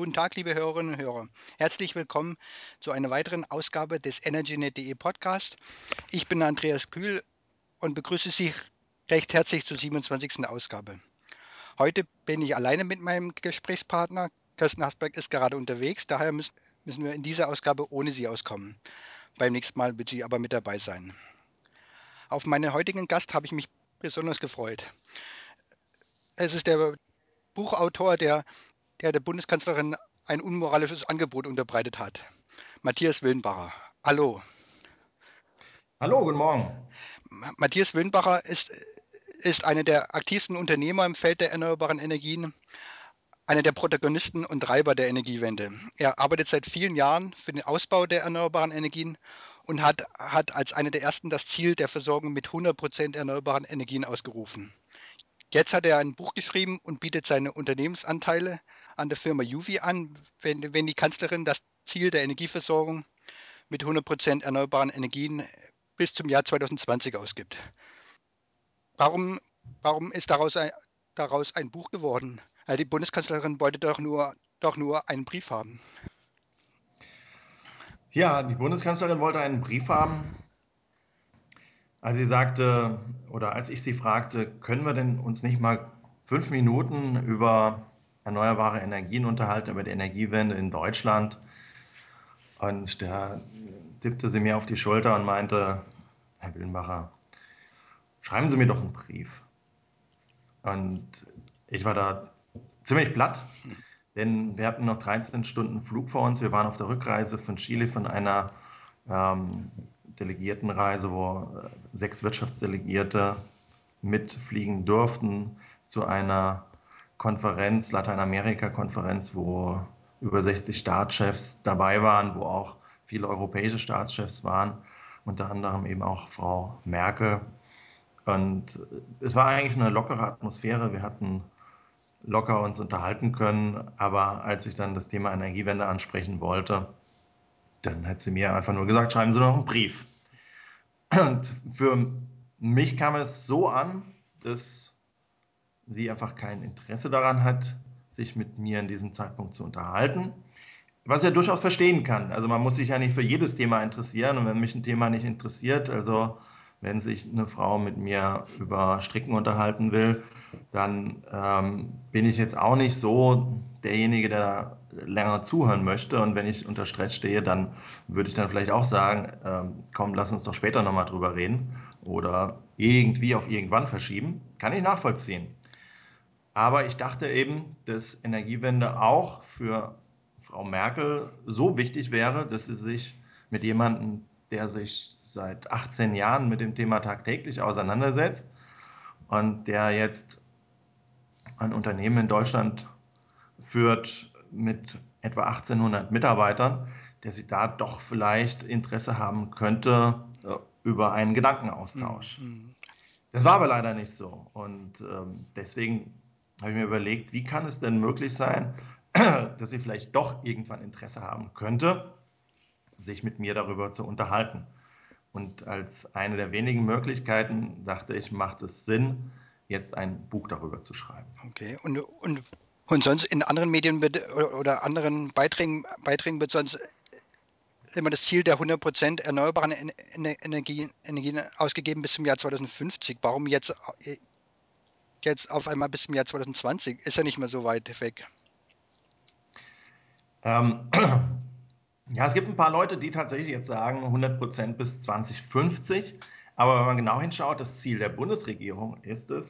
Guten Tag, liebe Hörerinnen und Hörer. Herzlich willkommen zu einer weiteren Ausgabe des EnergyNet.de Podcast. Ich bin Andreas Kühl und begrüße Sie recht herzlich zur 27. Ausgabe. Heute bin ich alleine mit meinem Gesprächspartner. Kirsten Hasberg ist gerade unterwegs, daher müssen, wir in dieser Ausgabe ohne sie auskommen. Beim nächsten Mal wird sie aber mit dabei sein. Auf meinen heutigen Gast habe ich mich besonders gefreut. Es ist der Buchautor, der, der der Bundeskanzlerin ein unmoralisches Angebot unterbreitet hat. Matthias Willenbacher. Hallo. Hallo, guten Morgen. Matthias Willenbacher ist, ist einer der aktivsten Unternehmer im Feld der erneuerbaren Energien, einer der Protagonisten und Treiber der Energiewende. Er arbeitet seit vielen Jahren für den Ausbau der erneuerbaren Energien und hat, hat als einer der ersten das Ziel der Versorgung mit 100 Prozent erneuerbaren Energien ausgerufen. Jetzt hat er ein Buch geschrieben und bietet seine Unternehmensanteile an der Firma Juvi an, wenn, wenn die Kanzlerin das Ziel der Energieversorgung mit 100% erneuerbaren Energien bis zum Jahr 2020 ausgibt. Warum, warum ist daraus ein, daraus ein Buch geworden? Die Bundeskanzlerin wollte doch nur, doch nur einen Brief haben. Ja, die Bundeskanzlerin wollte einen Brief haben, als sie sagte, oder als ich sie fragte, können wir denn uns nicht mal fünf Minuten über erneuerbare Energien unterhalten, über die Energiewende in Deutschland? Und da tippte sie mir auf die Schulter und meinte, Herr Willenbacher, schreiben Sie mir doch einen Brief. Und ich war da ziemlich platt, denn wir hatten noch 13 Stunden Flug vor uns. Wir waren auf der Rückreise von Chile von einer ähm, Delegiertenreise, wo sechs Wirtschaftsdelegierte mitfliegen durften zu einer Konferenz, Lateinamerika-Konferenz, wo über 60 Staatschefs dabei waren, wo auch viele europäische Staatschefs waren, unter anderem eben auch Frau Merkel. Und es war eigentlich eine lockere Atmosphäre. Wir hatten locker uns unterhalten können, aber als ich dann das Thema Energiewende ansprechen wollte, dann hat sie mir einfach nur gesagt, schreiben Sie noch einen Brief. Und für mich kam es so an, dass sie einfach kein Interesse daran hat, sich mit mir in diesem Zeitpunkt zu unterhalten. Was ja durchaus verstehen kann. Also man muss sich ja nicht für jedes Thema interessieren und wenn mich ein Thema nicht interessiert, also wenn sich eine Frau mit mir über Stricken unterhalten will, dann ähm, bin ich jetzt auch nicht so derjenige, der länger zuhören möchte. Und wenn ich unter Stress stehe, dann würde ich dann vielleicht auch sagen, ähm, komm, lass uns doch später nochmal drüber reden oder irgendwie auf irgendwann verschieben. Kann ich nachvollziehen. Aber ich dachte eben, dass Energiewende auch für Frau Merkel so wichtig wäre, dass sie sich mit jemandem, der sich seit 18 Jahren mit dem Thema tagtäglich auseinandersetzt und der jetzt ein Unternehmen in Deutschland führt mit etwa 1800 Mitarbeitern, der sie da doch vielleicht Interesse haben könnte über einen Gedankenaustausch. Mhm. Das war aber leider nicht so. Und ähm, deswegen habe ich mir überlegt, wie kann es denn möglich sein, dass sie vielleicht doch irgendwann Interesse haben könnte, sich mit mir darüber zu unterhalten. Und als eine der wenigen Möglichkeiten dachte ich, macht es Sinn, jetzt ein Buch darüber zu schreiben. Okay, und, und und sonst in anderen Medien oder anderen Beiträgen, Beiträgen wird sonst immer das Ziel der 100% erneuerbaren Energien, Energien ausgegeben bis zum Jahr 2050. Warum jetzt, jetzt auf einmal bis zum Jahr 2020? Ist ja nicht mehr so weit weg. Ähm, ja, es gibt ein paar Leute, die tatsächlich jetzt sagen 100% bis 2050. Aber wenn man genau hinschaut, das Ziel der Bundesregierung ist es,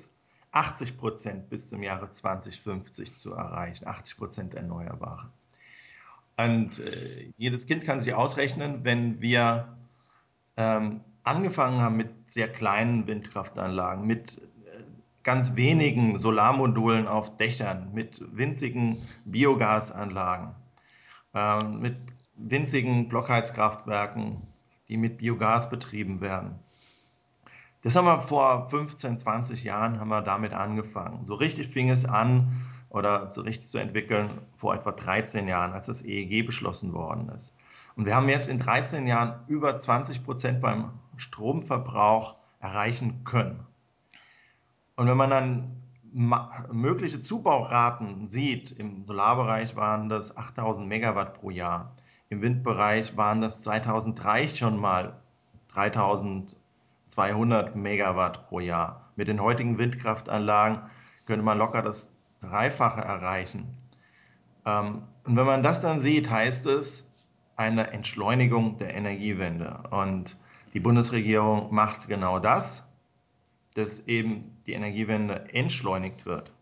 80 Prozent bis zum Jahre 2050 zu erreichen, 80 Prozent Erneuerbare. Und äh, jedes Kind kann sich ausrechnen, wenn wir ähm, angefangen haben mit sehr kleinen Windkraftanlagen, mit ganz wenigen Solarmodulen auf Dächern, mit winzigen Biogasanlagen, äh, mit winzigen Blockheizkraftwerken, die mit Biogas betrieben werden, das haben wir vor 15, 20 Jahren haben wir damit angefangen. So richtig fing es an oder so richtig zu entwickeln vor etwa 13 Jahren, als das EEG beschlossen worden ist. Und wir haben jetzt in 13 Jahren über 20 Prozent beim Stromverbrauch erreichen können. Und wenn man dann mögliche Zubauraten sieht, im Solarbereich waren das 8000 Megawatt pro Jahr, im Windbereich waren das 2003 schon mal 3200 Megawatt pro Jahr. Mit den heutigen Windkraftanlagen könnte man locker das Dreifache erreichen. Ähm, und wenn man das dann sieht, heißt es eine Entschleunigung der Energiewende. Und die Bundesregierung macht genau das, dass eben die Energiewende entschleunigt wird.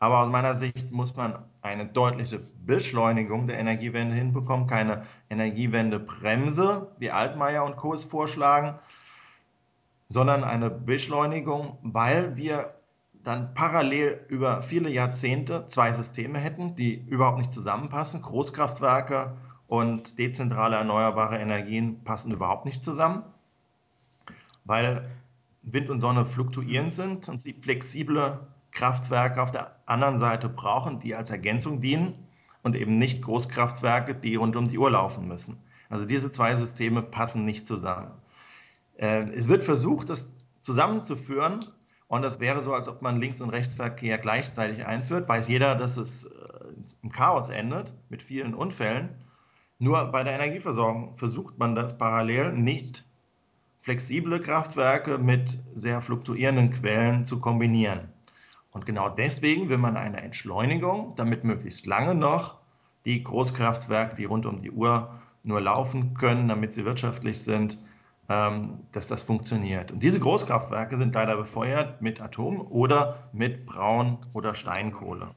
Aber aus meiner Sicht muss man eine deutliche Beschleunigung der Energiewende hinbekommen, keine Energiewendebremse, wie Altmaier und Co. es vorschlagen, sondern eine Beschleunigung, weil wir dann parallel über viele Jahrzehnte zwei Systeme hätten, die überhaupt nicht zusammenpassen. Großkraftwerke und dezentrale erneuerbare Energien passen überhaupt nicht zusammen, weil Wind und Sonne fluktuierend sind und sie flexible Kraftwerke auf der anderen Seite brauchen, die als Ergänzung dienen und eben nicht Großkraftwerke, die rund um die Uhr laufen müssen. Also diese zwei Systeme passen nicht zusammen. Äh, es wird versucht, das zusammenzuführen und das wäre so, als ob man Links- und Rechtsverkehr gleichzeitig einführt. Weiß jeder, dass es äh, im Chaos endet mit vielen Unfällen. Nur bei der Energieversorgung versucht man das parallel nicht flexible Kraftwerke mit sehr fluktuierenden Quellen zu kombinieren. Und genau deswegen will man eine Entschleunigung, damit möglichst lange noch die Großkraftwerke, die rund um die Uhr nur laufen können, damit sie wirtschaftlich sind, ähm, dass das funktioniert. Und diese Großkraftwerke sind leider befeuert mit Atom oder mit Braun- oder Steinkohle.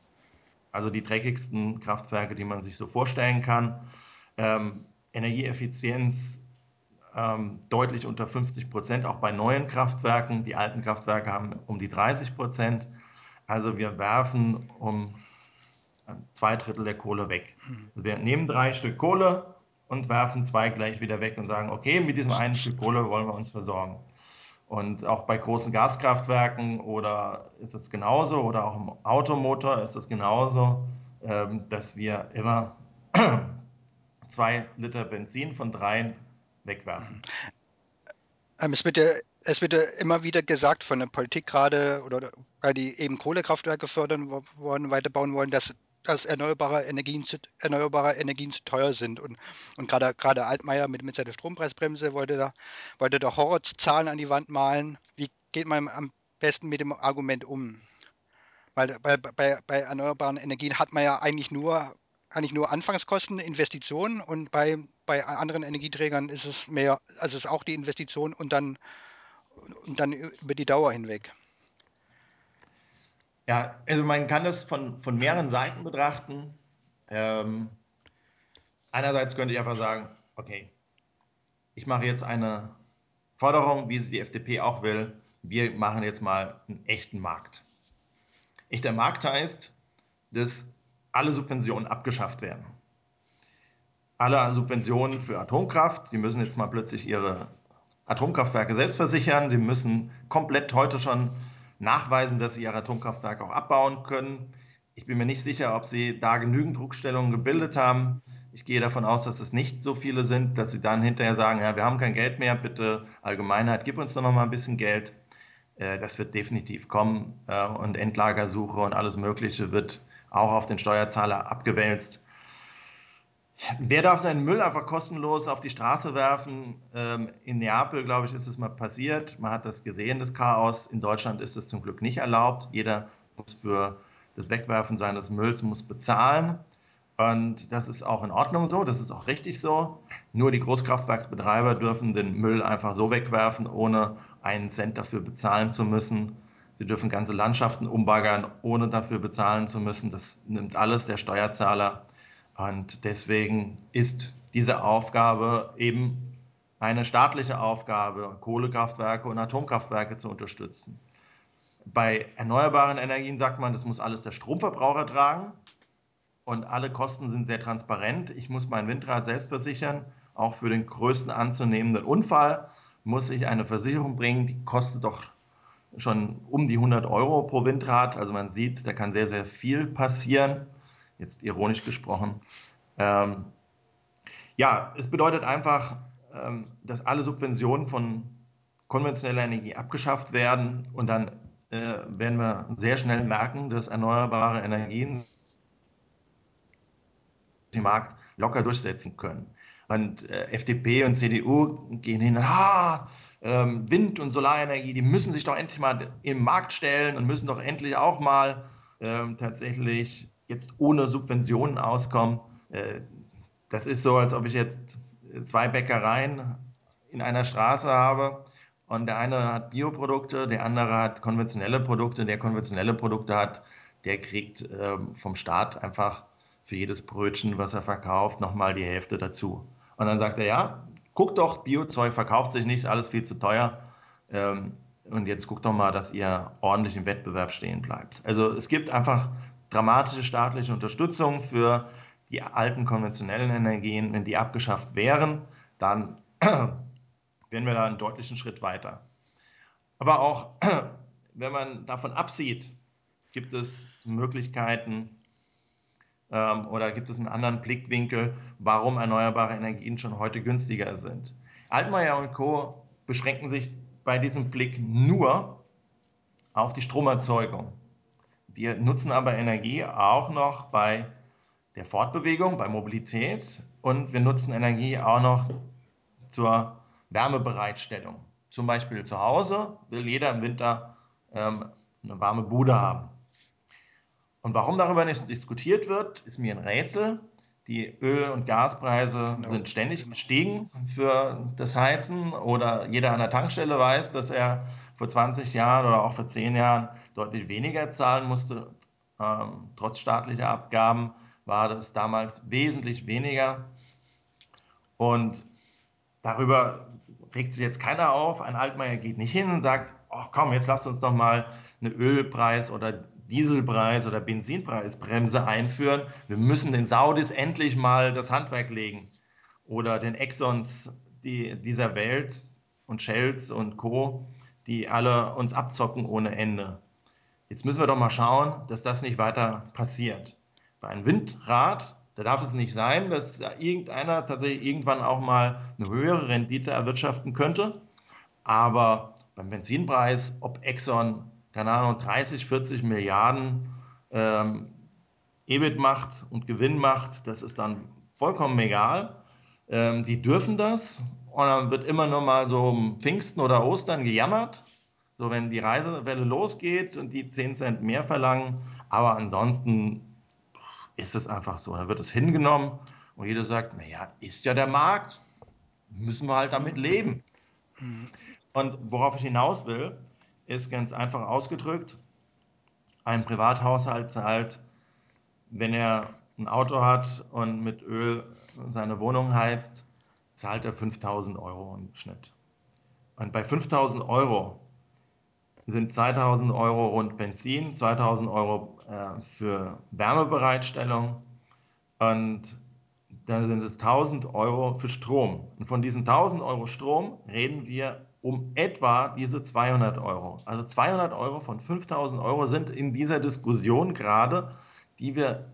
Also die dreckigsten Kraftwerke, die man sich so vorstellen kann. Ähm, Energieeffizienz ähm, deutlich unter 50 Prozent, auch bei neuen Kraftwerken. Die alten Kraftwerke haben um die 30 Prozent. Also wir werfen um zwei Drittel der Kohle weg. Also wir nehmen drei Stück Kohle und werfen zwei gleich wieder weg und sagen, okay, mit diesem einen Stück Kohle wollen wir uns versorgen. Und auch bei großen Gaskraftwerken oder ist es genauso oder auch im Automotor ist es genauso, ähm, dass wir immer zwei Liter Benzin von drei wegwerfen. Ähm, es wird ja es wird ja immer wieder gesagt von der Politik gerade oder weil die eben Kohlekraftwerke fördern wollen, weiterbauen wollen, dass dass erneuerbare Energien zu, erneuerbare Energien zu teuer sind. Und, und gerade, gerade Altmaier mit, mit seiner Strompreisbremse wollte da, wollte da Horrorzahlen an die Wand malen. Wie geht man am besten mit dem Argument um? Weil, weil bei, bei erneuerbaren Energien hat man ja eigentlich nur, eigentlich nur Anfangskosten, Investitionen und bei, bei anderen Energieträgern ist es mehr, also ist auch die Investition und dann, und dann über die Dauer hinweg. Ja, also man kann das von, von mehreren Seiten betrachten. Ähm, einerseits könnte ich einfach sagen, okay, ich mache jetzt eine Forderung, wie es die FDP auch will. Wir machen jetzt mal einen echten Markt. Echter Markt heißt, dass alle Subventionen abgeschafft werden. Alle Subventionen für Atomkraft, Sie müssen jetzt mal plötzlich Ihre Atomkraftwerke selbst versichern. Sie müssen komplett heute schon nachweisen, dass sie ihre Atomkraftwerke auch abbauen können. Ich bin mir nicht sicher, ob sie da genügend Druckstellungen gebildet haben. Ich gehe davon aus, dass es nicht so viele sind, dass sie dann hinterher sagen, ja, wir haben kein Geld mehr, bitte Allgemeinheit, gib uns doch noch mal ein bisschen Geld. Äh, das wird definitiv kommen äh, und Endlagersuche und alles Mögliche wird auch auf den Steuerzahler abgewälzt. Wer darf seinen Müll einfach kostenlos auf die Straße werfen? Ähm, in Neapel, glaube ich, ist es mal passiert. Man hat das gesehen, das Chaos. In Deutschland ist es zum Glück nicht erlaubt. Jeder muss für das Wegwerfen seines Mülls muss bezahlen. Und das ist auch in Ordnung so, das ist auch richtig so. Nur die Großkraftwerksbetreiber dürfen den Müll einfach so wegwerfen, ohne einen Cent dafür bezahlen zu müssen. Sie dürfen ganze Landschaften umbaggern, ohne dafür bezahlen zu müssen. Das nimmt alles der Steuerzahler. Und deswegen ist diese Aufgabe eben eine staatliche Aufgabe, Kohlekraftwerke und Atomkraftwerke zu unterstützen. Bei erneuerbaren Energien sagt man, das muss alles der Stromverbraucher tragen und alle Kosten sind sehr transparent. Ich muss mein Windrad selbst versichern. Auch für den größten anzunehmenden Unfall muss ich eine Versicherung bringen, die kostet doch schon um die 100 Euro pro Windrad. Also man sieht, da kann sehr, sehr viel passieren jetzt ironisch gesprochen. Ähm, ja, es bedeutet einfach, ähm, dass alle Subventionen von konventioneller Energie abgeschafft werden und dann äh, werden wir sehr schnell merken, dass erneuerbare Energien den Markt locker durchsetzen können. Und äh, FDP und CDU gehen hin, ah, ähm, Wind- und Solarenergie, die müssen sich doch endlich mal im Markt stellen und müssen doch endlich auch mal ähm, tatsächlich jetzt ohne Subventionen auskommen. Äh, das ist so, als ob ich jetzt zwei Bäckereien in einer Straße habe und der eine hat Bioprodukte, der andere hat konventionelle Produkte. Der konventionelle Produkte hat, der kriegt ähm, vom Staat einfach für jedes Brötchen, was er verkauft, nochmal die Hälfte dazu. Und dann sagt er, ja, guck doch, Biozeug verkauft sich nicht, alles viel zu teuer. Ähm, und jetzt guckt doch mal, dass ihr ordentlich im Wettbewerb stehen bleibt. Also es gibt einfach dramatische staatliche Unterstützung für die alten konventionellen Energien. Wenn die abgeschafft wären, dann wären wir da einen deutlichen Schritt weiter. Aber auch wenn man davon absieht, gibt es Möglichkeiten ähm, oder gibt es einen anderen Blickwinkel, warum erneuerbare Energien schon heute günstiger sind. Altmaier und Co. beschränken sich bei diesem Blick nur auf die Stromerzeugung. Wir nutzen aber Energie auch noch bei der Fortbewegung, bei Mobilität und wir nutzen Energie auch noch zur Wärmebereitstellung. Zum Beispiel zu Hause will jeder im Winter ähm, eine warme Bude haben. Und warum darüber nicht diskutiert wird, ist mir ein Rätsel. Die Öl- und Gaspreise genau. sind ständig gestiegen für das Heizen oder jeder an der Tankstelle weiß, dass er vor 20 Jahren oder auch vor 10 Jahren deutlich weniger zahlen musste. Ähm, trotz staatlicher Abgaben war das damals wesentlich weniger. Und darüber regt sich jetzt keiner auf. Ein Altmaier geht nicht hin und sagt, ach komm, jetzt lasst uns doch mal eine Ölpreis- oder Dieselpreis- oder Benzinpreisbremse einführen. Wir müssen den Saudis endlich mal das Handwerk legen. Oder den Exxons die, dieser Welt und Shells und Co., die alle uns abzocken ohne Ende. Jetzt müssen wir doch mal schauen, dass das nicht weiter passiert. Bei einem Windrad da darf es nicht sein, dass irgendeiner tatsächlich irgendwann auch mal eine höhere Rendite erwirtschaften könnte. Aber beim Benzinpreis, ob Exxon, keine Ahnung, 30, 40 Milliarden ähm, EBIT macht und Gewinn macht, das ist dann vollkommen egal. Ähm, die dürfen das und dann wird immer nur mal so um Pfingsten oder Ostern gejammert. So, wenn die Reisewelle losgeht und die 10 Cent mehr verlangen. Aber ansonsten ist es einfach so. Dann wird es hingenommen und jeder sagt, naja, ist ja der Markt, müssen wir halt damit leben. Und worauf ich hinaus will, ist ganz einfach ausgedrückt, ein Privathaushalt zahlt, wenn er ein Auto hat und mit Öl seine Wohnung heizt, zahlt er 5000 Euro im Schnitt. Und bei 5000 Euro sind 2000 Euro rund Benzin, 2000 Euro äh, für Wärmebereitstellung und dann sind es 1000 Euro für Strom. Und von diesen 1000 Euro Strom reden wir um etwa diese 200 Euro. Also 200 Euro von 5000 Euro sind in dieser Diskussion gerade, die wir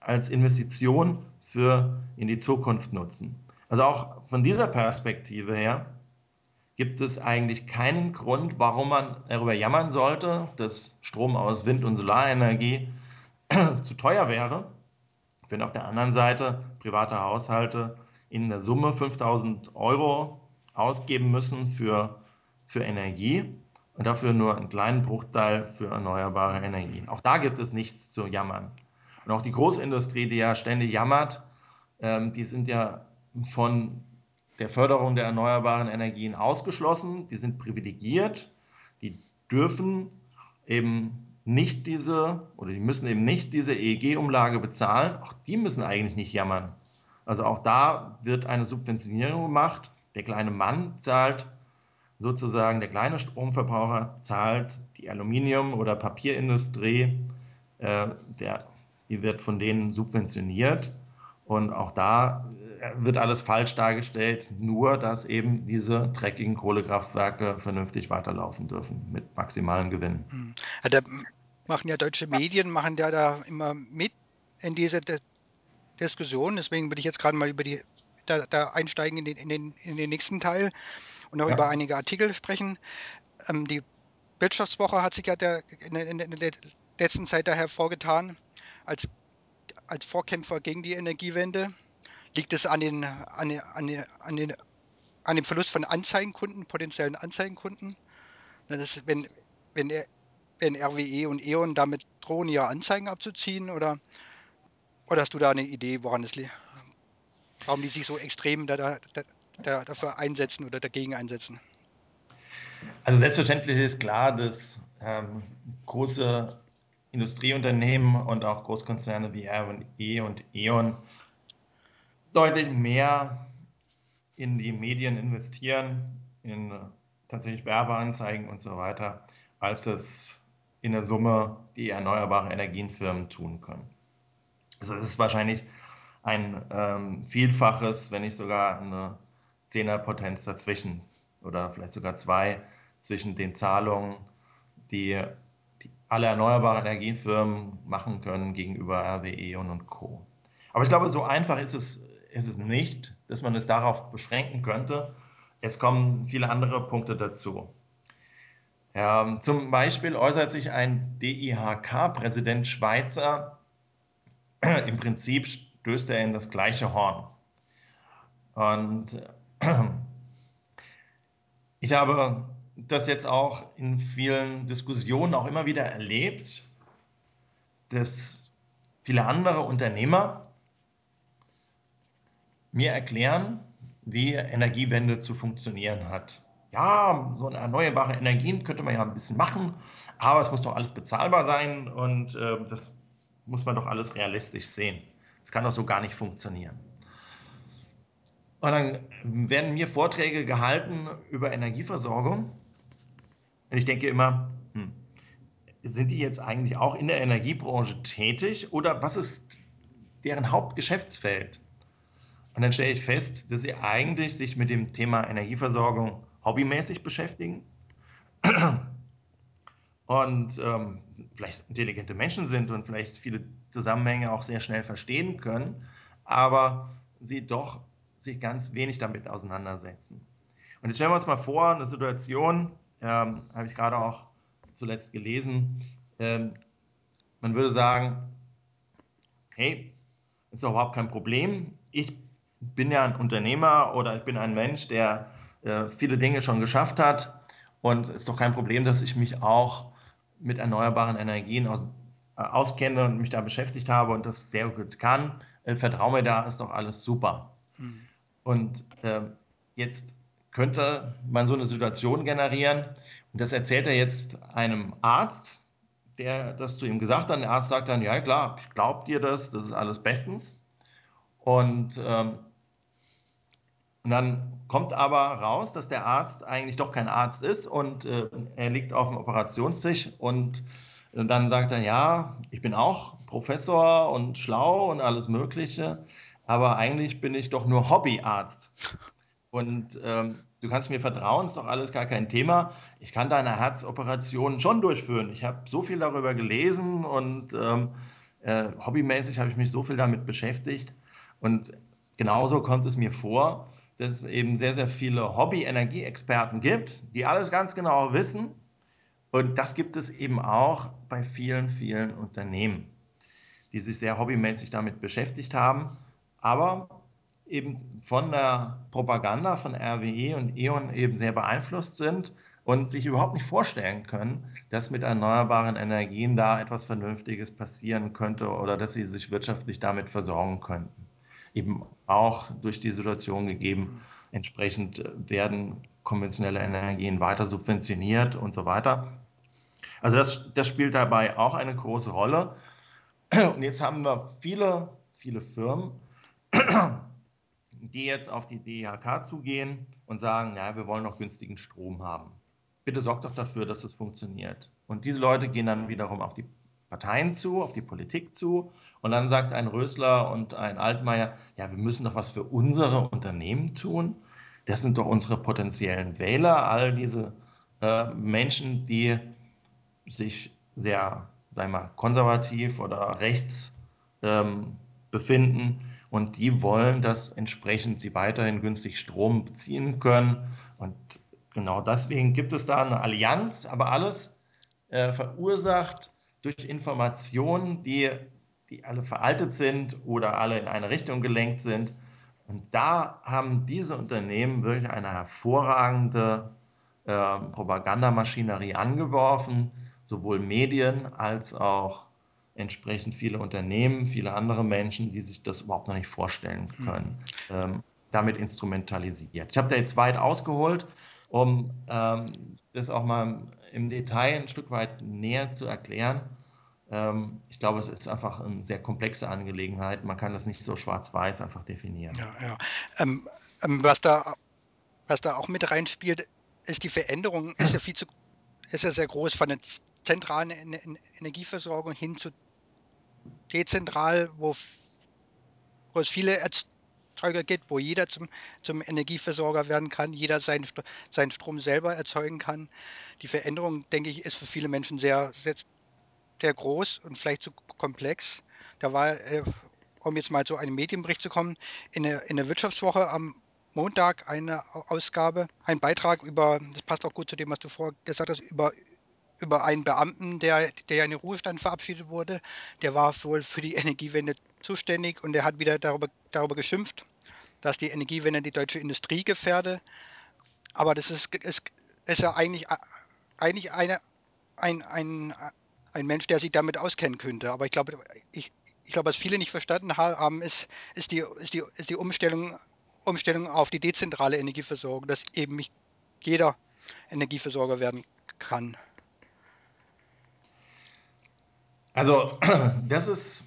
als Investition für in die Zukunft nutzen. Also auch von dieser Perspektive her gibt es eigentlich keinen Grund, warum man darüber jammern sollte, dass Strom aus Wind- und Solarenergie zu teuer wäre, wenn auf der anderen Seite private Haushalte in der Summe 5000 Euro ausgeben müssen für, für Energie und dafür nur einen kleinen Bruchteil für erneuerbare Energien. Auch da gibt es nichts zu jammern. Und auch die Großindustrie, die ja ständig jammert, ähm, die sind ja von der Förderung der erneuerbaren Energien ausgeschlossen, die sind privilegiert, die dürfen eben nicht diese oder die müssen eben nicht diese EEG-Umlage bezahlen. Auch die müssen eigentlich nicht jammern. Also auch da wird eine Subventionierung gemacht. Der kleine Mann zahlt sozusagen, der kleine Stromverbraucher zahlt die Aluminium- oder Papierindustrie, äh, der, die wird von denen subventioniert. Und auch da wird alles falsch dargestellt, nur dass eben diese dreckigen Kohlekraftwerke vernünftig weiterlaufen dürfen mit maximalen Gewinnen. Hm. Ja, da machen ja deutsche Medien, machen ja da immer mit in diese Diskussion. Deswegen würde ich jetzt gerade mal über die da, da einsteigen in den, in, den, in den nächsten Teil und auch ja. über einige Artikel sprechen. Ähm, die Wirtschaftswoche hat sich ja der, in, in, in der letzten Zeit da hervorgetan als, als Vorkämpfer gegen die Energiewende. Liegt es an, den, an, den, an, den, an, den, an dem Verlust von Anzeigenkunden, potenziellen Anzeigenkunden? Das, wenn, wenn, wenn RWE und E.ON damit drohen, ihre Anzeigen abzuziehen? Oder, oder hast du da eine Idee, woran es liegt? Warum die sich so extrem da, da, da, dafür einsetzen oder dagegen einsetzen? Also selbstverständlich ist klar, dass ähm, große Industrieunternehmen und auch Großkonzerne wie RWE und E.ON deutlich mehr in die Medien investieren, in tatsächlich Werbeanzeigen und so weiter, als es in der Summe die erneuerbare Energienfirmen tun können. Also es ist wahrscheinlich ein ähm, Vielfaches, wenn nicht sogar eine Zehnerpotenz dazwischen oder vielleicht sogar zwei zwischen den Zahlungen, die, die alle erneuerbaren Energiefirmen machen können gegenüber RWE und, und Co. Aber ich glaube, so einfach ist es, ist es nicht, dass man es darauf beschränken könnte. Es kommen viele andere Punkte dazu. Ja, zum Beispiel äußert sich ein DIHK-Präsident Schweizer, im Prinzip stößt er in das gleiche Horn. Und ich habe das jetzt auch in vielen Diskussionen auch immer wieder erlebt, dass viele andere Unternehmer mir erklären, wie Energiewende zu funktionieren hat. Ja, so eine erneuerbare Energien könnte man ja ein bisschen machen, aber es muss doch alles bezahlbar sein und äh, das muss man doch alles realistisch sehen. Das kann doch so gar nicht funktionieren. Und dann werden mir Vorträge gehalten über Energieversorgung und ich denke immer, hm, sind die jetzt eigentlich auch in der Energiebranche tätig oder was ist deren Hauptgeschäftsfeld? Und dann stelle ich fest, dass sie eigentlich sich mit dem Thema Energieversorgung hobbymäßig beschäftigen und ähm, vielleicht intelligente Menschen sind und vielleicht viele Zusammenhänge auch sehr schnell verstehen können, aber sie doch sich ganz wenig damit auseinandersetzen. Und jetzt stellen wir uns mal vor, eine Situation, ähm, habe ich gerade auch zuletzt gelesen. Ähm, man würde sagen, hey, ist doch überhaupt kein Problem. Ich bin ja ein Unternehmer oder ich bin ein Mensch, der äh, viele Dinge schon geschafft hat und es ist doch kein Problem, dass ich mich auch mit erneuerbaren Energien aus, auskenne und mich da beschäftigt habe und das sehr gut kann. Äh, vertraue mir da, ist doch alles super. Hm. Und äh, jetzt könnte man so eine Situation generieren. Und das erzählt er jetzt einem Arzt, der das zu ihm gesagt hat. Der Arzt sagt dann, ja klar, ich glaube dir das, das ist alles bestens. Und, ähm, und dann kommt aber raus, dass der Arzt eigentlich doch kein Arzt ist und äh, er liegt auf dem Operationstisch und dann sagt er, ja, ich bin auch Professor und schlau und alles Mögliche, aber eigentlich bin ich doch nur Hobbyarzt. Und ähm, du kannst mir vertrauen, ist doch alles gar kein Thema. Ich kann deine Herzoperation schon durchführen. Ich habe so viel darüber gelesen und ähm, äh, hobbymäßig habe ich mich so viel damit beschäftigt. Und genauso kommt es mir vor, dass es eben sehr, sehr viele Hobby-Energieexperten gibt, die alles ganz genau wissen. Und das gibt es eben auch bei vielen, vielen Unternehmen, die sich sehr hobbymäßig damit beschäftigt haben, aber eben von der Propaganda von RWE und E.ON eben sehr beeinflusst sind und sich überhaupt nicht vorstellen können, dass mit erneuerbaren Energien da etwas Vernünftiges passieren könnte oder dass sie sich wirtschaftlich damit versorgen könnten. Eben auch durch die Situation gegeben, entsprechend werden konventionelle Energien weiter subventioniert und so weiter. Also das, das spielt dabei auch eine große Rolle. Und jetzt haben wir viele, viele Firmen, die jetzt auf die DIHK zugehen und sagen, ja, wir wollen noch günstigen Strom haben. Bitte sorgt doch dafür, dass es funktioniert. Und diese Leute gehen dann wiederum auf die Parteien zu, auf die Politik zu. Und dann sagt ein Rösler und ein Altmaier, ja, wir müssen doch was für unsere Unternehmen tun. Das sind doch unsere potenziellen Wähler, all diese äh, Menschen, die sich sehr, sagen wir mal, konservativ oder rechts ähm, befinden und die wollen, dass entsprechend sie weiterhin günstig Strom beziehen können. Und Genau, deswegen gibt es da eine Allianz, aber alles äh, verursacht durch Informationen, die, die alle veraltet sind oder alle in eine Richtung gelenkt sind. Und da haben diese Unternehmen wirklich eine hervorragende äh, Propagandamaschinerie angeworfen, sowohl Medien als auch entsprechend viele Unternehmen, viele andere Menschen, die sich das überhaupt noch nicht vorstellen hm. können, mhm. ähm, damit instrumentalisiert. Ich habe da jetzt weit ausgeholt, um ähm, das auch mal im Detail ein Stück weit näher zu erklären. Ähm, ich glaube, es ist einfach eine sehr komplexe Angelegenheit. Man kann das nicht so schwarz-weiß einfach definieren. Ja, ja. Ähm, ähm, was, da, was da auch mit reinspielt, ist die Veränderung, ist ja viel zu, ist ja sehr groß von der zentralen Energieversorgung hin zu dezentral, wo, wo es viele Erzeuger gibt, wo jeder zum, zum Energieversorger werden kann, jeder seinen, seinen Strom selber erzeugen kann. Die Veränderung, denke ich, ist für viele Menschen sehr, sehr, sehr groß und vielleicht zu komplex. Da war, äh, um jetzt mal zu einem Medienbericht zu kommen, in der, in der Wirtschaftswoche am Montag eine Ausgabe, ein Beitrag über, das passt auch gut zu dem, was du vorher gesagt hast, über über einen Beamten, der, der in den Ruhestand verabschiedet wurde. Der war wohl für die Energiewende zuständig und der hat wieder darüber, darüber geschimpft, dass die Energiewende die deutsche Industrie gefährde. Aber das ist, ist, ist ja eigentlich, eigentlich eine, ein, ein, ein Mensch, der sich damit auskennen könnte. Aber ich glaube, ich, ich glaube, was viele nicht verstanden haben, ist, ist, die, ist, die, ist die Umstellung, Umstellung auf die dezentrale Energieversorgung, dass eben nicht jeder Energieversorger werden kann. Also, das ist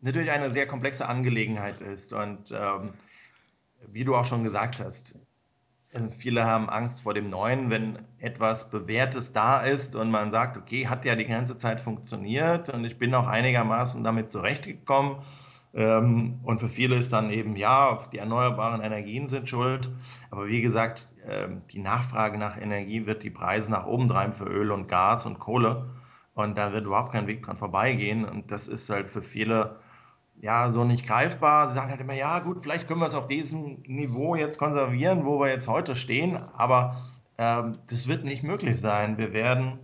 natürlich eine sehr komplexe Angelegenheit ist und ähm, wie du auch schon gesagt hast, äh, viele haben Angst vor dem Neuen, wenn etwas Bewährtes da ist und man sagt, okay, hat ja die ganze Zeit funktioniert und ich bin auch einigermaßen damit zurechtgekommen. Ähm, und für viele ist dann eben, ja, die erneuerbaren Energien sind schuld. Aber wie gesagt, ähm, die Nachfrage nach Energie wird die Preise nach oben treiben für Öl und Gas und Kohle. Und da wird überhaupt kein Weg dran vorbeigehen. Und das ist halt für viele ja so nicht greifbar. Sie sagen halt immer, ja gut, vielleicht können wir es auf diesem Niveau jetzt konservieren, wo wir jetzt heute stehen, aber ähm, das wird nicht möglich sein. Wir werden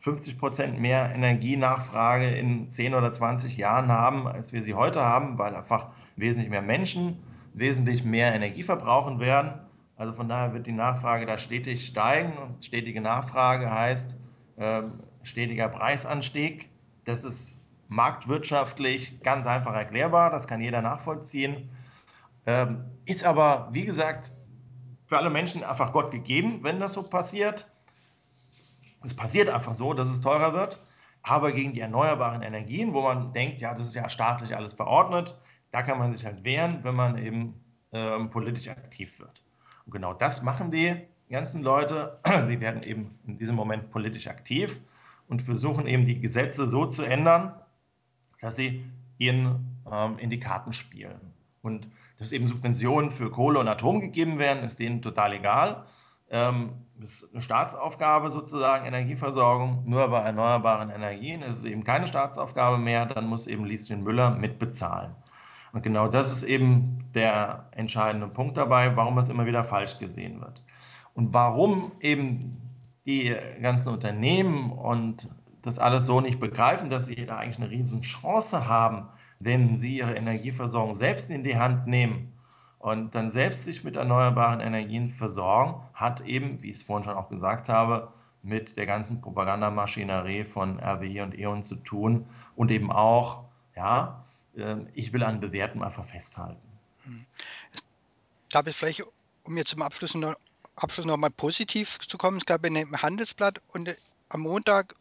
50 Prozent mehr Energienachfrage in 10 oder 20 Jahren haben, als wir sie heute haben, weil einfach wesentlich mehr Menschen wesentlich mehr Energie verbrauchen werden. Also von daher wird die Nachfrage da stetig steigen und stetige Nachfrage heißt, ähm, stetiger Preisanstieg. Das ist marktwirtschaftlich ganz einfach erklärbar, das kann jeder nachvollziehen. Ähm, ist aber, wie gesagt, für alle Menschen einfach Gott gegeben, wenn das so passiert. Es passiert einfach so, dass es teurer wird. Aber gegen die erneuerbaren Energien, wo man denkt, ja, das ist ja staatlich alles verordnet, da kann man sich halt wehren, wenn man eben ähm, politisch aktiv wird. Und genau das machen die ganzen Leute. Sie werden eben in diesem Moment politisch aktiv und versuchen eben die Gesetze so zu ändern, dass sie ihnen ähm, in die Karten spielen. Und dass eben Subventionen für Kohle und Atom gegeben werden, ist denen total egal. Ähm, das ist eine Staatsaufgabe sozusagen, Energieversorgung, nur bei erneuerbaren Energien ist es eben keine Staatsaufgabe mehr, dann muss eben Lieschen Müller mitbezahlen. Und genau das ist eben der entscheidende Punkt dabei, warum es immer wieder falsch gesehen wird. Und warum eben die ganzen Unternehmen und das alles so nicht begreifen, dass sie da eigentlich eine riesen Chance haben, wenn sie ihre Energieversorgung selbst in die Hand nehmen und dann selbst sich mit erneuerbaren Energien versorgen, hat eben, wie ich es vorhin schon auch gesagt habe, mit der ganzen Propagandamaschinerie von RWE und E.ON zu tun und eben auch, ja, ähm, ich will an Bewährtem einfach festhalten. Ich glaube, vielleicht, um jetzt zum Abschluss noch Abschluss nochmal positiv zu kommen. Es gab in dem Handelsblatt und am Montag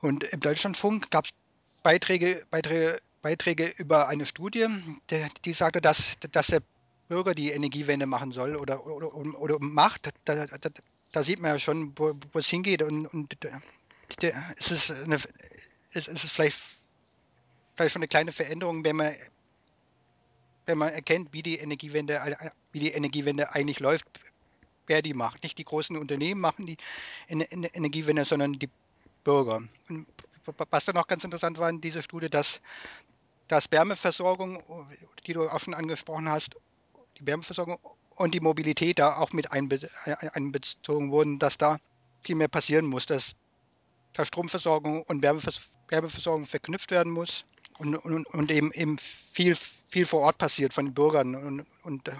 und im Deutschlandfunk gab es Beiträge, Beiträge, Beiträge über eine Studie, die, die sagte, dass, dass der Bürger die Energiewende machen soll oder, oder, oder macht. Da, da, da, sieht man ja schon, wo, es hingeht und, und es ist, eine, es ist vielleicht, vielleicht schon eine kleine Veränderung, wenn man wenn man erkennt, wie die Energiewende, wie die Energiewende eigentlich läuft, wer die macht. Nicht die großen Unternehmen machen die Energiewende, sondern die Bürger. Und was dann auch ganz interessant war in dieser Studie, dass, dass Wärmeversorgung, die du auch schon angesprochen hast, die Wärmeversorgung und die Mobilität da auch mit einbe einbezogen wurden, dass da viel mehr passieren muss, dass da Stromversorgung und Werbevers Werbeversorgung verknüpft werden muss und, und, und, eben, eben viel, viel vor Ort passiert von den Bürgern und, und,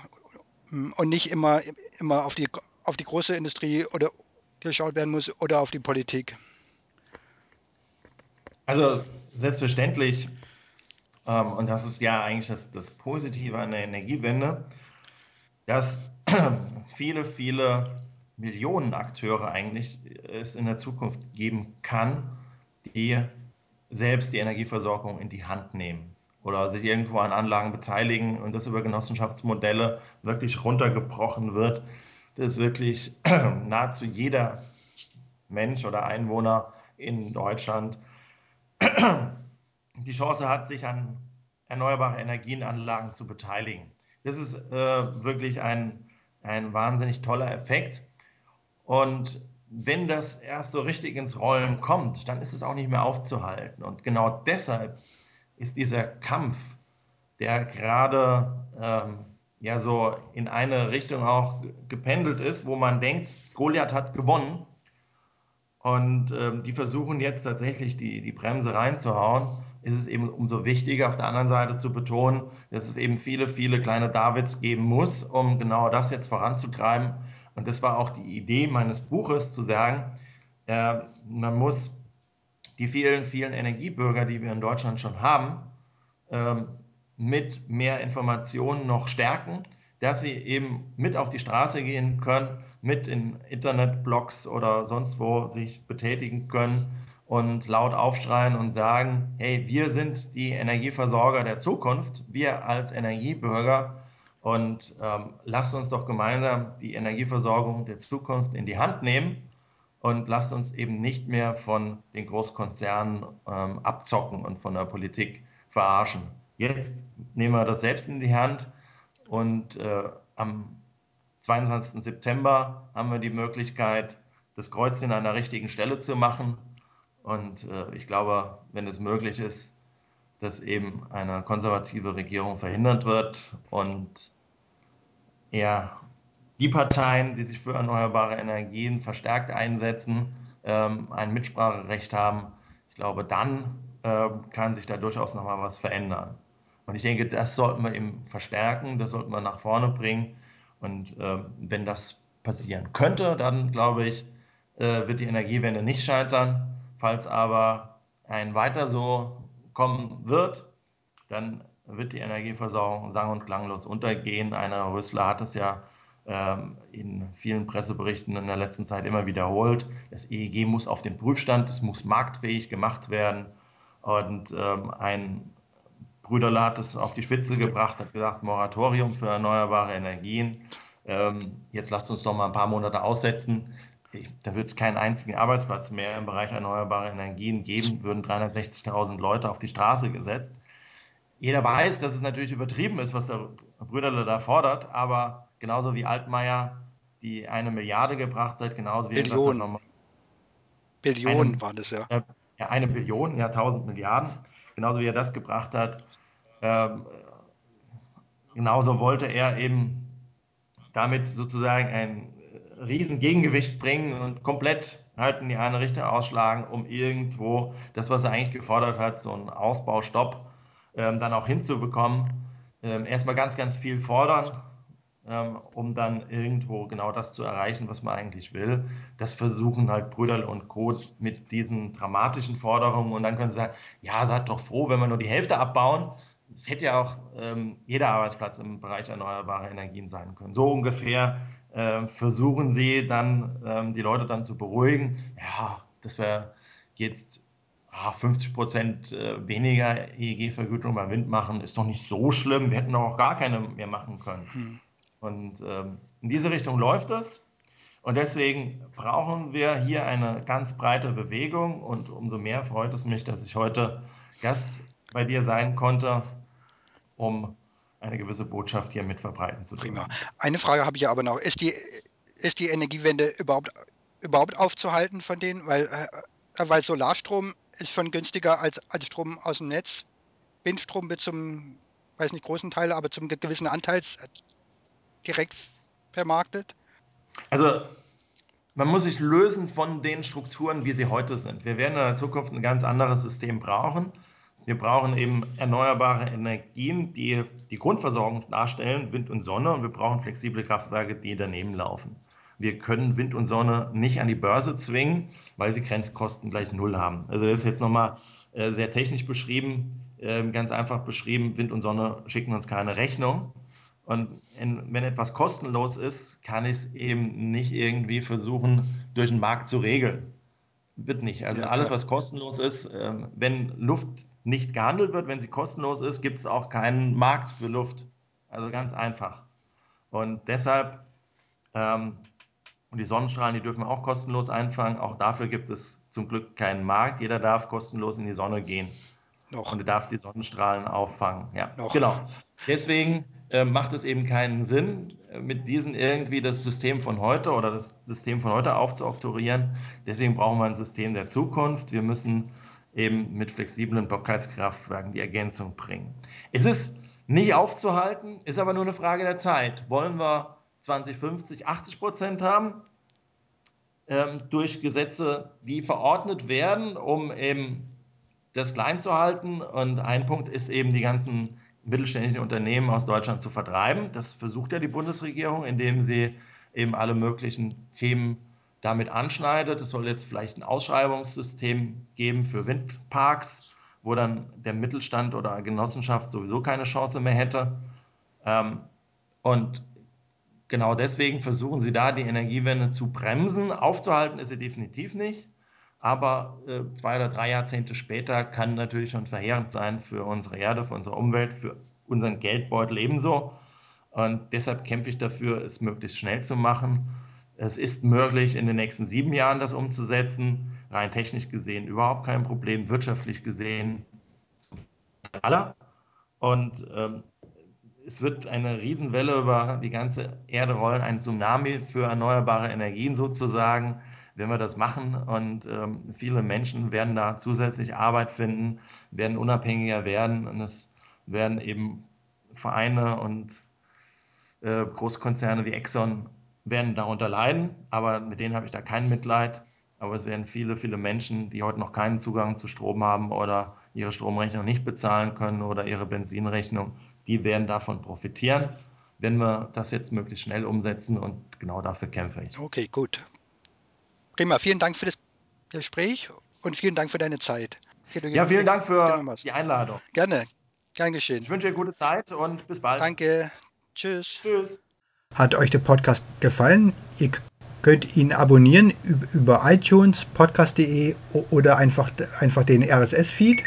und nicht immer, immer auf, die, auf die große Industrie oder geschaut werden muss oder auf die Politik. Also selbstverständlich, ähm, und das ist ja eigentlich das, das Positive an der Energiewende, dass viele, viele Millionen Akteure eigentlich es in der Zukunft geben kann, die selbst die Energieversorgung in die Hand nehmen oder sich irgendwo an Anlagen beteiligen und das über Genossenschaftsmodelle wirklich runtergebrochen wird, dass wirklich nahezu jeder Mensch oder Einwohner in Deutschland die Chance hat, sich an erneuerbare Energienanlagen zu beteiligen. Das ist äh, wirklich ein, ein wahnsinnig toller Effekt. Und wenn das erst so richtig ins Rollen kommt, dann ist es auch nicht mehr aufzuhalten. Und genau deshalb ist dieser Kampf, der gerade ähm, ja so in eine Richtung auch gependelt ist, wo man denkt, Goliath hat gewonnen. Und ähm, die versuchen jetzt tatsächlich die, die Bremse reinzuhauen, ist es eben umso wichtiger auf der anderen Seite zu betonen, dass es eben viele, viele kleine Davids geben muss, um genau das jetzt voranzutreiben und das war auch die Idee meines Buches, zu sagen, äh, man muss die vielen, vielen Energiebürger, die wir in Deutschland schon haben, äh, mit mehr Informationen noch stärken, dass sie eben mit auf die Straße gehen können, mit in Internetblogs oder sonst wo sich betätigen können und laut aufschreien und sagen, hey, wir sind die Energieversorger der Zukunft, wir als Energiebürger und ähm, lasst uns doch gemeinsam die Energieversorgung der Zukunft in die Hand nehmen und lasst uns eben nicht mehr von den Großkonzernen ähm, abzocken und von der Politik verarschen. Jetzt nehmen wir das selbst in die Hand und äh, am 22. September haben wir die Möglichkeit, das Kreuzchen an der richtigen Stelle zu machen. Und äh, ich glaube, wenn es möglich ist, dass eben eine konservative Regierung verhindert wird und ja, die Parteien, die sich für erneuerbare Energien verstärkt einsetzen, ähm, ein Mitspracherecht haben, ich glaube, dann äh, kann sich da durchaus nochmal was verändern. Und ich denke, das sollten wir eben verstärken, das sollten wir nach vorne bringen. Und äh, wenn das passieren könnte, dann glaube ich, äh, wird die Energiewende nicht scheitern. Falls aber ein weiter so kommen wird, dann wird die Energieversorgung sang- und klanglos untergehen. Einer Rüssler hat es ja ähm, in vielen Presseberichten in der letzten Zeit immer wiederholt. Das EEG muss auf den Prüfstand, es muss marktfähig gemacht werden. Und ähm, ein Brüderle hat es auf die Spitze gebracht, hat gesagt, Moratorium für erneuerbare Energien. Ähm, jetzt lasst uns doch mal ein paar Monate aussetzen. Da wird es keinen einzigen Arbeitsplatz mehr im Bereich erneuerbare Energien geben, würden 360.000 Leute auf die Straße gesetzt. Jeder weiß, dass es natürlich übertrieben ist, was der Brüderle da fordert, aber genauso wie Altmaier die eine Milliarde gebracht hat, genauso wie Billionen. Nochmal, Billionen eine, waren das ja. Äh, ja, eine Billion, ja, 1000 Milliarden, genauso wie er das gebracht hat. Ähm, genauso wollte er eben damit sozusagen ein riesen Gegengewicht bringen und komplett halt in die eine Richtung ausschlagen, um irgendwo das, was er eigentlich gefordert hat, so einen Ausbaustopp ähm, dann auch hinzubekommen. Ähm, erstmal ganz, ganz viel fordern, um dann irgendwo genau das zu erreichen, was man eigentlich will. Das versuchen halt Brüderl und Co. mit diesen dramatischen Forderungen und dann können sie sagen, ja, seid doch froh, wenn wir nur die Hälfte abbauen. Es hätte ja auch ähm, jeder Arbeitsplatz im Bereich erneuerbare Energien sein können. So ungefähr äh, versuchen sie dann, ähm, die Leute dann zu beruhigen. Ja, das wäre jetzt 50 Prozent äh, weniger EEG-Vergütung beim Wind machen, ist doch nicht so schlimm. Wir hätten doch auch gar keine mehr machen können. Hm. Und ähm, in diese Richtung läuft es. Und deswegen brauchen wir hier eine ganz breite Bewegung. Und umso mehr freut es mich, dass ich heute Gast bei dir sein konnte, um eine gewisse Botschaft hier mit verbreiten zu können. Prima. Eine Frage habe ich ja aber noch. Ist die, ist die Energiewende überhaupt, überhaupt aufzuhalten von denen? Weil, äh, weil Solarstrom ist schon günstiger als, als Strom aus dem Netz. Windstrom wird zum, weiß nicht, großen Teil, aber zum gewissen Anteil direkt vermarktet? Also man muss sich lösen von den Strukturen, wie sie heute sind. Wir werden in der Zukunft ein ganz anderes System brauchen. Wir brauchen eben erneuerbare Energien, die die Grundversorgung darstellen, Wind und Sonne, und wir brauchen flexible Kraftwerke, die daneben laufen. Wir können Wind und Sonne nicht an die Börse zwingen, weil sie Grenzkosten gleich null haben. Also das ist jetzt nochmal äh, sehr technisch beschrieben, äh, ganz einfach beschrieben, Wind und Sonne schicken uns keine Rechnung. Und in, wenn etwas kostenlos ist, kann ich es eben nicht irgendwie versuchen, durch den Markt zu regeln. Wird nicht. Also ja, alles, was kostenlos ist, äh, wenn Luft nicht gehandelt wird, wenn sie kostenlos ist, gibt es auch keinen Markt für Luft. Also ganz einfach. Und deshalb, ähm, und die Sonnenstrahlen, die dürfen wir auch kostenlos einfangen. Auch dafür gibt es zum Glück keinen Markt. Jeder darf kostenlos in die Sonne gehen. Noch. Und du darfst die Sonnenstrahlen auffangen. Ja, Noch. genau. Deswegen äh, macht es eben keinen Sinn, äh, mit diesen irgendwie das System von heute oder das System von heute aufzuoktorieren. Deswegen brauchen wir ein System der Zukunft. Wir müssen eben mit flexiblen Blockheizkraftwerken die Ergänzung bringen. Es ist nicht aufzuhalten, ist aber nur eine Frage der Zeit. Wollen wir 2050 80 Prozent haben? Ähm, durch Gesetze, die verordnet werden, um eben das klein zu halten. Und ein Punkt ist eben die ganzen mittelständischen Unternehmen aus Deutschland zu vertreiben. Das versucht ja die Bundesregierung, indem sie eben alle möglichen Themen damit anschneidet. Es soll jetzt vielleicht ein Ausschreibungssystem geben für Windparks, wo dann der Mittelstand oder Genossenschaft sowieso keine Chance mehr hätte. Ähm, und genau deswegen versuchen sie da die Energiewende zu bremsen. Aufzuhalten ist sie definitiv nicht. Aber äh, zwei oder drei Jahrzehnte später kann natürlich schon verheerend sein für unsere Erde, für unsere Umwelt, für unseren Geldbeutel ebenso. Und deshalb kämpfe ich dafür, es möglichst schnell zu machen. Es ist möglich, in den nächsten sieben Jahren das umzusetzen. Rein technisch gesehen überhaupt kein Problem, wirtschaftlich gesehen aller. Und ähm, es wird eine Riesenwelle über die ganze Erde rollen, ein Tsunami für erneuerbare Energien sozusagen wenn wir das machen. Und ähm, viele Menschen werden da zusätzlich Arbeit finden, werden unabhängiger werden und es werden eben Vereine und äh, Großkonzerne wie Exxon werden darunter leiden, aber mit denen habe ich da kein Mitleid. Aber es werden viele, viele Menschen, die heute noch keinen Zugang zu Strom haben oder ihre Stromrechnung nicht bezahlen können oder ihre Benzinrechnung, die werden davon profitieren, wenn wir das jetzt möglichst schnell umsetzen und genau dafür kämpfe ich. Okay, gut. Prima, vielen Dank für das Gespräch und vielen Dank für deine Zeit. Ja, vielen Dank für die Einladung. Gerne, gern geschehen. Ich wünsche dir gute Zeit und bis bald. Danke, tschüss. Tschüss. Hat euch der Podcast gefallen? Ihr könnt ihn abonnieren über iTunes, podcast.de oder einfach, einfach den RSS-Feed.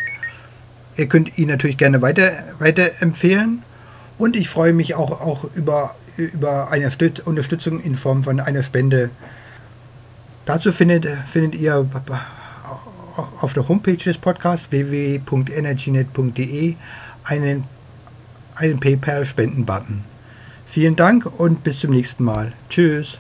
Ihr könnt ihn natürlich gerne weiter, weiterempfehlen. Und ich freue mich auch, auch über, über eine Unterstützung in Form von einer Spende Dazu findet, findet ihr auf der Homepage des Podcasts www.energynet.de einen, einen PayPal-Spenden-Button. Vielen Dank und bis zum nächsten Mal. Tschüss.